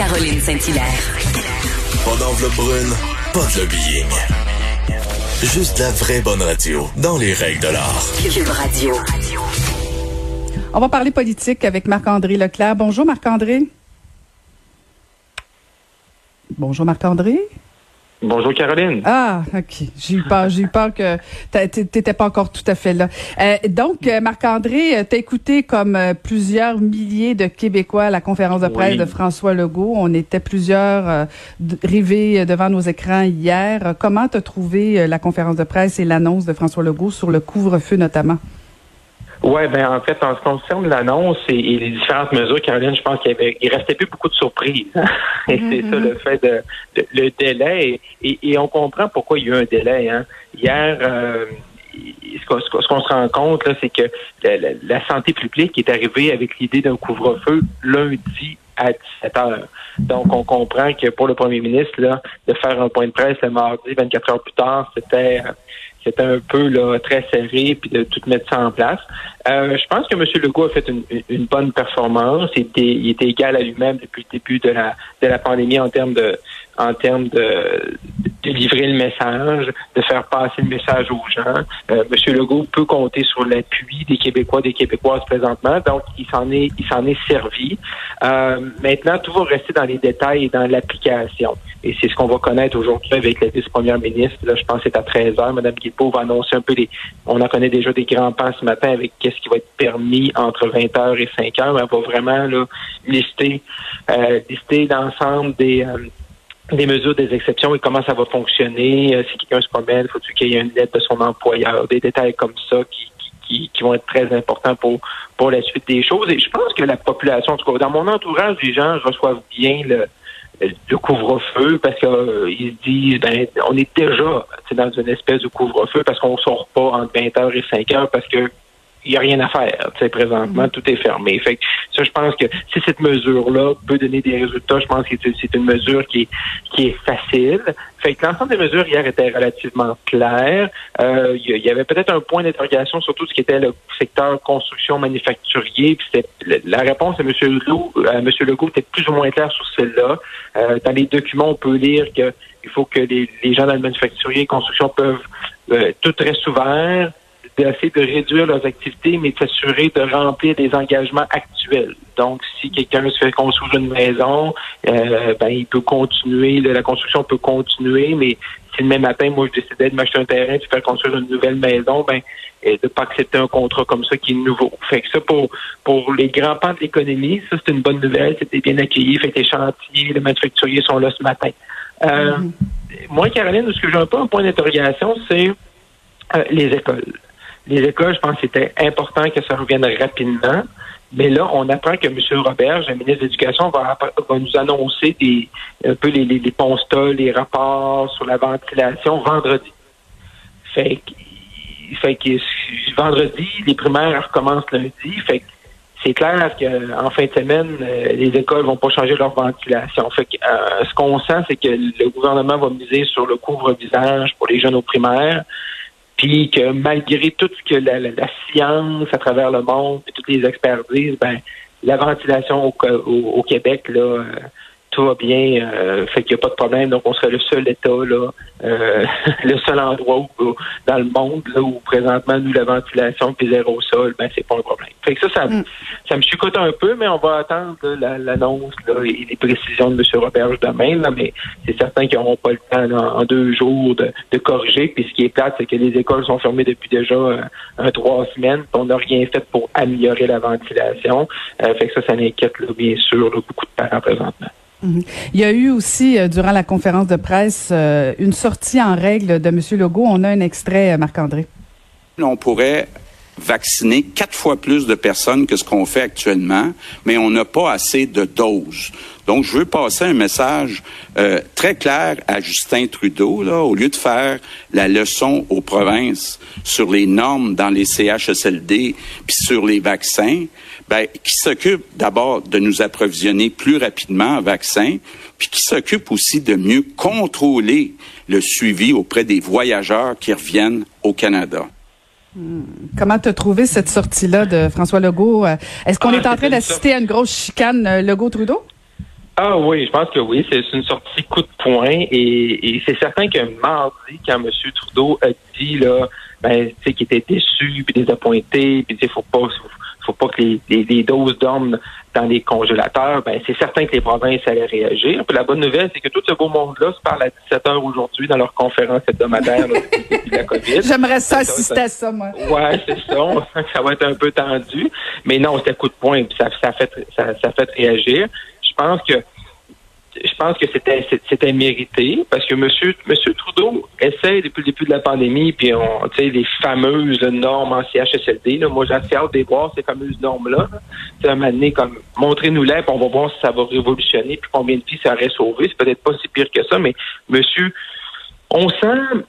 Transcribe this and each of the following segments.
Caroline Saint-Hilaire. Pas d'enveloppe brune, pas de lobbying. Juste la vraie bonne radio, dans les règles de l'art. Cube Radio. On va parler politique avec Marc-André Leclerc. Bonjour Marc-André. Bonjour Marc-André. Bonjour Caroline. Ah, ok. J'ai eu peur, j'ai eu peur que t'étais pas encore tout à fait là. Euh, donc, euh, Marc-André, euh, t'as écouté comme plusieurs milliers de Québécois à la conférence de presse de François Legault. On était plusieurs rivés devant nos écrans hier. Comment t'as trouvé la conférence de presse et l'annonce de François Legault sur le couvre-feu notamment? Oui, ben en fait, en ce qui concerne l'annonce et, les différentes mesures, Caroline, je pense qu'il il restait plus beaucoup de surprises. Hein. et c'est ça le fait de, le délai. Et, on comprend pourquoi il y a eu un délai. Hein. Hier, euh, ce qu'on se rend compte, c'est que la, santé publique est arrivée avec l'idée d'un couvre-feu lundi à 17 heures. Donc, on comprend que pour le premier ministre, là, de faire un point de presse le mardi, 24 heures plus tard, c'était c'était un peu là, très serré, puis de tout mettre ça en place. Euh, je pense que M. Legault a fait une, une bonne performance. Il était, il était égal à lui-même depuis le début de la, de la pandémie en termes de en termes de, de livrer le message, de faire passer le message aux gens. Euh, M. Legault peut compter sur l'appui des Québécois, des Québécoises présentement, donc il s'en est, il s'en est servi. Euh, maintenant, tout va rester dans les détails et dans l'application. Et c'est ce qu'on va connaître aujourd'hui avec la vice-première ministre. Là, je pense que c'est à 13 heures. Mme Guilbeault va annoncer un peu les. On en connaît déjà des grands pas ce matin avec qui va être permis entre 20 h et 5 heures. Mais elle va vraiment là, lister, euh, lister l'ensemble des. Euh, des mesures, des exceptions et comment ça va fonctionner. Euh, si quelqu'un se promène, faut-il qu'il y ait une lettre de son employeur, des détails comme ça qui, qui, qui, vont être très importants pour, pour la suite des choses. Et je pense que la population, en tout cas, dans mon entourage, les gens reçoivent bien le, le couvre-feu parce qu'ils euh, se disent ben on est déjà dans une espèce de couvre-feu parce qu'on sort pas entre 20h et 5h parce que il n'y a rien à faire. Tu sais, présentement, mm-hmm. tout est fermé. Fait que ça, je pense que si cette mesure-là peut donner des résultats, je pense que c'est une mesure qui est, qui est facile. Fait que l'ensemble des mesures hier étaient relativement claires. Euh, il y, avait peut-être un point d'interrogation sur tout ce qui était le secteur construction manufacturier. Puis la réponse à M. Legault, à M. Legault était plus ou moins claire sur celle-là. Euh, dans les documents, on peut lire qu'il faut que les, les gens dans le manufacturier et construction peuvent euh, tout reste ouvert d'essayer de réduire leurs activités, mais de s'assurer de remplir des engagements actuels. Donc, si quelqu'un se fait construire une maison, euh, ben, il peut continuer, la construction peut continuer, mais si le même matin, moi, je décidais de m'acheter un terrain, de faire construire une nouvelle maison, ben, et de pas accepter un contrat comme ça qui est nouveau. Fait que ça, pour, pour les grands pans de l'économie, ça, c'est une bonne nouvelle. C'était bien accueilli. Fait que les chantiers, les manufacturiers sont là ce matin. Euh, mm-hmm. Moi, Caroline, ce que j'ai un peu un point d'interrogation, c'est euh, les écoles. Les écoles, je pense que c'était important que ça revienne rapidement. Mais là, on apprend que M. Robert, le ministre de l'Éducation, va, nous annoncer des, un peu les, les, les, constats, les rapports sur la ventilation vendredi. Fait que, fait que vendredi, les primaires recommencent lundi. Fait que c'est clair qu'en fin de semaine, euh, les écoles vont pas changer leur ventilation. Fait que, euh, ce qu'on sent, c'est que le gouvernement va miser sur le couvre-visage pour les jeunes aux primaires puis que malgré tout ce que la, science à travers le monde et toutes les experts ben la ventilation au, au Québec là, euh, tout va bien, euh, fait qu'il n'y a pas de problème. Donc, on serait le seul État, là, euh, le seul endroit où, dans le monde là, où présentement, nous, la ventilation puis zéro sol, ben, c'est pas un problème. Fait que ça, ça, mm. ça me chicote un peu, mais on va attendre l'annonce et les précisions de M. Roberge demain, là, mais c'est certain qu'ils n'auront pas le temps en deux jours de, corriger. Puis ce qui est plate, c'est que les écoles sont fermées depuis déjà euh, un, trois semaines. On n'a rien fait pour améliorer la ventilation. fait que ça, ça m'inquiète bien sûr beaucoup de parents présentement. Mhm. Il y a eu aussi, euh, durant la conférence de presse, euh, une sortie en règle de M. Legault. On a un extrait, euh, Marc-André. Vacciner quatre fois plus de personnes que ce qu'on fait actuellement, mais on n'a pas assez de doses. Donc, je veux passer un message très clair à Justin Trudeau, là, au lieu de faire la leçon aux provinces sur les normes dans les CHSLD puis sur les vaccins, ben, qui s'occupe d'abord de nous approvisionner plus rapidement en vaccins, puis qui s'occupe aussi de mieux contrôler le suivi auprès des voyageurs qui reviennent au Canada. Hmm. Comment tu as trouvé cette sortie-là de François Legault? Est-ce qu'on ah, est en train d'assister à une grosse chicane euh, Legault-Trudeau? Ah oui, je pense que oui, c'est une sortie coup de poing et, c'est certain que mardi, quand M. Trudeau a dit là, ben, qu'il était déçu puis désappointé, puis il faut pas, faut pas que les, les, doses dorment dans les congélateurs, ben c'est certain que les provinces allaient réagir. Puis la bonne nouvelle, c'est que tout ce beau monde-là se parle à 17 heures aujourd'hui dans leur conférence hebdomadaire là, de la COVID. J'aimerais ça assister à ça, moi. Ouais, c'est ça. On sent que ça va être un peu tendu. Mais non, c'était coup de poing, puis ça, ça, fait, ça, ça fait réagir. Je pense que je pense que c'était c'était mérité parce que monsieur monsieur Trudeau essaie depuis le début de la pandémie puis on tu sais les fameuses normes en CHSLD là, moi j'ai hâte de voir ces fameuses normes là c'est un moment donné comme montrez-nous-les puis on va voir si ça va révolutionner puis combien de vies ça aurait sauvé. C'est peut-être pas si pire que ça mais monsieur on sent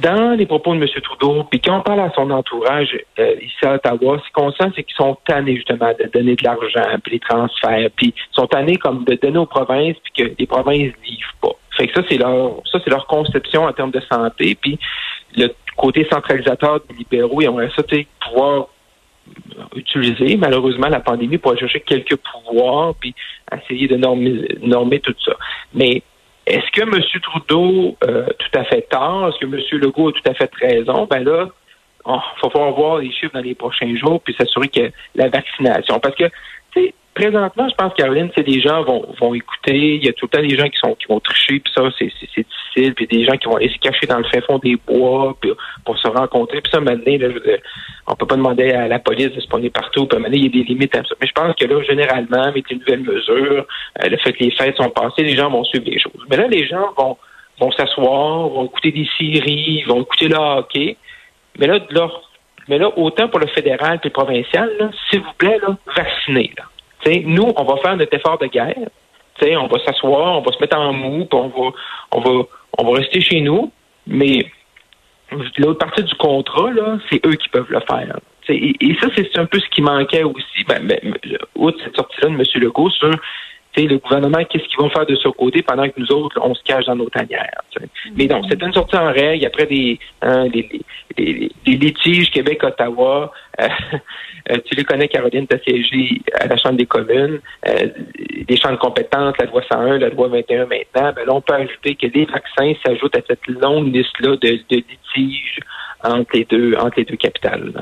dans les propos de M. Trudeau, puis quand on parle à son entourage euh, ici à Ottawa, ce qu'on sent, c'est qu'ils sont tannés justement de donner de l'argent, puis les transferts, puis ils sont tannés comme de donner aux provinces, puis que les provinces livrent pas. Fait que ça, c'est leur ça, c'est leur conception en termes de santé. Puis le côté centralisateur des libéraux, ils aimeraient ça pouvoir utiliser malheureusement la pandémie pour aller chercher quelques pouvoirs puis essayer de normer, normer tout ça. Mais est-ce que M. Trudeau euh, tout à fait tort? Est-ce que M. Legault a tout à fait raison? Ben là, il va falloir voir les chiffres dans les prochains jours puis s'assurer que la vaccination. Parce que, tu sais, présentement, je pense, Caroline, c'est des gens vont, vont écouter. Il y a tout le temps des gens qui sont qui vont tricher, puis ça, c'est difficile. Puis des gens qui vont aller se cacher dans le fin fond des bois pour se rencontrer. Puis ça, maintenant, là, je on peut pas demander à la police de se poigner partout. Puis maintenant, il y a des limites à ça. Mais je pense que là, généralement, avec les nouvelles mesures, euh, le fait que les fêtes sont passées, les gens vont suivre les choses. Mais là, les gens vont vont s'asseoir, vont écouter des séries, vont écouter le hockey. Mais là, mais là, autant pour le fédéral et le provincial, s'il vous plaît, là, vaccinez. Là nous, on va faire notre effort de guerre. on va s'asseoir, on va se mettre en mou, on va, on va, on va rester chez nous. Mais l'autre partie du contrat, là, c'est eux qui peuvent le faire. Et, et, ça, c'est un peu ce qui manquait aussi, ben, ben, outre cette sortie-là de M. Legault, sur le gouvernement, qu'est-ce qu'ils vont faire de ce côté pendant que nous autres, on se cache dans nos tanières. Mais donc, c'est une sortie en règle. Après des, hein, des, des, litiges Québec-Ottawa, euh, tu les connais, Caroline, tu as siégé à la Chambre des communes, euh, des champs de compétences, la loi 101, la loi 21 maintenant. Ben là, on peut ajouter que les vaccins s'ajoutent à cette longue liste-là de, de litiges entre les deux, entre les deux capitales.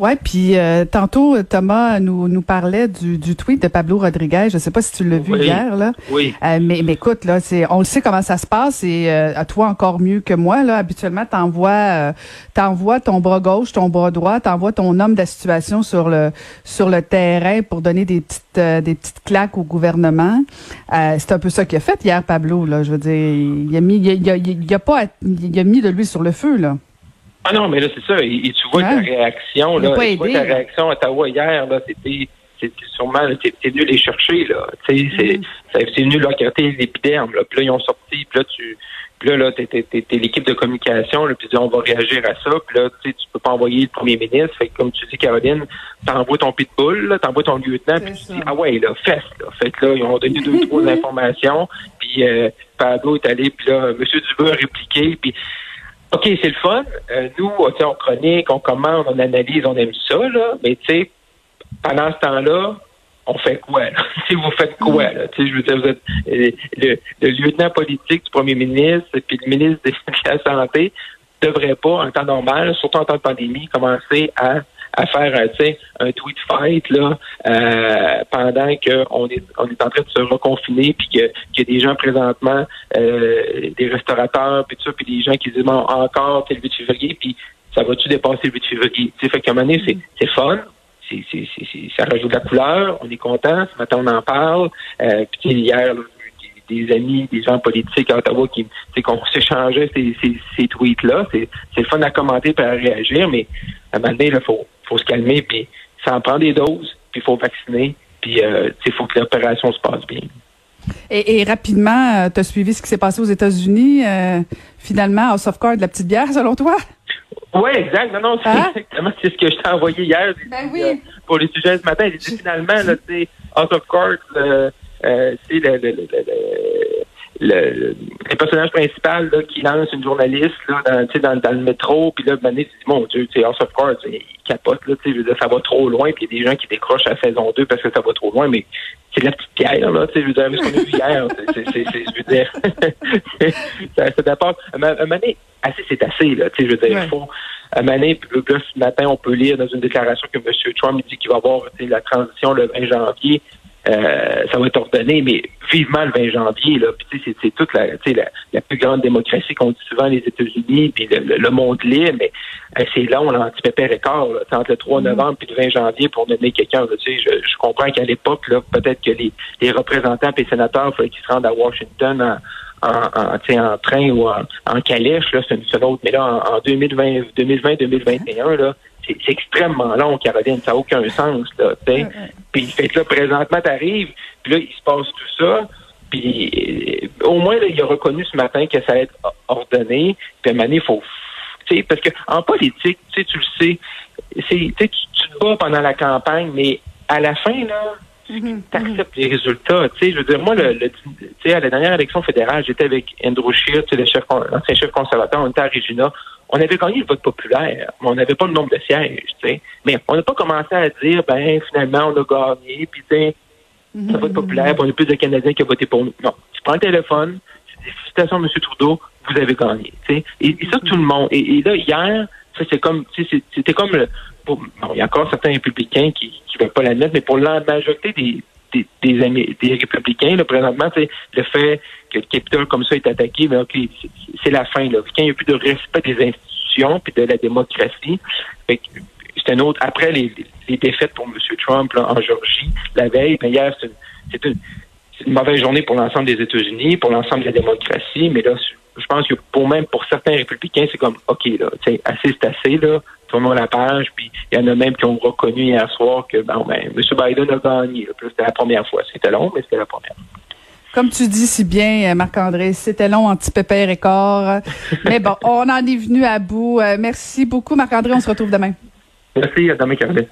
Ouais, puis euh, tantôt Thomas nous nous parlait du, du tweet de Pablo Rodriguez. Je sais pas si tu l'as vu hier là. Oui. Euh, mais, mais écoute là, c'est on le sait comment ça se passe et euh, à toi encore mieux que moi là. Habituellement, t'envoies t'envoies ton bras gauche, ton bras droit, t'envoies ton homme de la situation sur le sur le terrain pour donner des petites des petites claques au gouvernement. c'est un peu ça qu'il a fait hier Pablo là. Je veux dire, il a mis il a, il a pas il a mis de lui sur le feu là. Ah non, mais là, c'est ça. Et, tu vois ta réaction, là. Tu vois ta réaction à Ottawa hier, là, c'était c'était sûrement c'est venu les chercher là. Tu sais c'est mm-hmm. c'est venu leur l'épiderme là. Puis là ils ont sorti puis là tu puis là là t'es t'es l'équipe de communication là puis on va réagir à ça. Puis là tu peux pas envoyer le premier ministre. Fait que, comme tu dis Caroline t'envoies ton pitbull là t'envoies ton lieutenant puis tu dis ah ouais là fesse là. Fait que là ils ont donné deux trois informations. Puis euh, Pablo est allé puis là Monsieur Dubé a répliqué puis OK, c'est le fun. Euh, nous, on chronique, on commande, on analyse, on aime ça, là. Mais tu sais, pendant ce temps-là, on fait quoi? Là? vous faites quoi? Là? je veux dire, vous êtes euh, le, lieutenant politique du premier ministre puis le ministre de la Santé devrait pas, en temps normal, surtout en temps de pandémie, commencer à à faire euh, un tweet fight là euh, pendant qu'on est on est en train de se reconfiner puis qu'il y a des gens présentement euh, des restaurateurs puis tout ça puis des gens qui disent bon, encore c'est le 8 février puis ça va-tu dépasser le 8 février? Tu fait qu'à un moment donné c'est c'est fun c'est, ça rajoute de la couleur, on est content, ce matin on en parle. Euh, puis hier, des, amis, des gens politiques à Ottawa qui qu'on s'échangeait ces, ces, ces tweets-là. C'est, c'est fun à commenter et à réagir, mais à un moment donné, il faut, faut se calmer, puis ça en prend des doses, puis il faut vacciner, puis euh, il faut que l'opération se passe bien. Et, et rapidement, euh, tu as suivi ce qui s'est passé aux États-Unis, euh, finalement, House of Cards, la petite bière, selon toi? Oui, exact. Non, non, c'est hein? exactement ce que je t'ai envoyé hier ben oui. Euh, pour les sujets ce matin. J'ai dit finalement, là, House of Cards, c'est le, le, le, le, le personnage principal là, qui lance une journaliste là, dans, dans, dans le métro, puis là, Mané se dit, mon Dieu, tu sais, House of Cards, il capote, là, tu sais, ça va trop loin, puis il y a des gens qui décrochent à saison 2 parce que ça va trop loin, mais c'est la petite pierre, là, tu sais, je veux dire, ce qu'on a vu hier, c'est, c'est, c'est, je veux dire, ça, ça dépend. Un Mané, assez, c'est assez, là, tu sais, je veux dire, il faut, un Mané, puis là, ce matin, on peut lire dans une déclaration que M. Trump dit qu'il va avoir la transition le 20 janvier. Euh, ça va être ordonné, mais vivement le 20 janvier. Là. C'est, c'est toute la, la, la plus grande démocratie qu'on dit souvent les États-Unis, puis le, monde libre, mais euh, c'est long, l'anti-pépère écart, là, entre le 3 mm. novembre et le 20 janvier pour nommer quelqu'un. Je, je comprends qu'à l'époque, là, peut-être que les, les représentants et les sénateurs, il fallait qu'ils se rendent à Washington en, en, en train ou en, en calèche, là, c'est une autre. Mais là, en, en 2020, 2020-2021, là, c'est extrêmement long, Caroline. Ça n'a aucun sens, là, Puis, fait que là, présentement, t'arrives, puis là, il se passe tout ça. Puis, euh, au moins, là, il a reconnu ce matin que ça allait être ordonné. Puis, à un moment il faut... Parce que en politique, tu le sais, c'est, tu, tu te bats pendant la campagne, mais à la fin, là, mm-hmm. tu acceptes les résultats. Tu sais, je veux dire, moi, le, tu sais, à la dernière élection fédérale, j'étais avec Andrew Scheer, le chef, l'ancien chef conservateur, on était à Regina on avait gagné le vote populaire, mais on n'avait pas le nombre de sièges, tu sais. Mais on n'a pas commencé à dire, ben, finalement, on a gagné, puis, tu sais, le vote populaire, puis on a plus de Canadiens qui ont voté pour nous. Non. Tu prends le téléphone, tu dis, félicitations, M. Trudeau, vous avez gagné, tu sais. Et, ça, tout le monde. Et, là, hier, ça, c'est comme, c'était comme le, il y a encore certains républicains qui ne veulent pas l'admettre, mais pour la majorité des, républicains, présentement, le fait que le Capitole comme ça est attaqué, OK, c'est la fin. Là. Quand il n'y a plus de respect des institutions puis de la démocratie, c'est un autre. Après les, les, défaites pour M. Trump en Georgie, la veille, ben, hier, c'est une, une, mauvaise journée pour l'ensemble des États-Unis, pour l'ensemble de la démocratie, mais là, je pense que pour même pour certains républicains, c'est comme OK, là, assez, c'est assez, là, la page, puis il y en a même qui ont reconnu hier soir que bon ben, M. Biden a gagné. C'était la première fois. C'était long, mais c'était la première. Comme tu dis si bien, euh, Marc-André, c'était long, anti-pépère et corps. Mais bon, on en est venu à bout. Euh, merci beaucoup, Marc-André. On se retrouve demain. Merci, à demain, Caroline.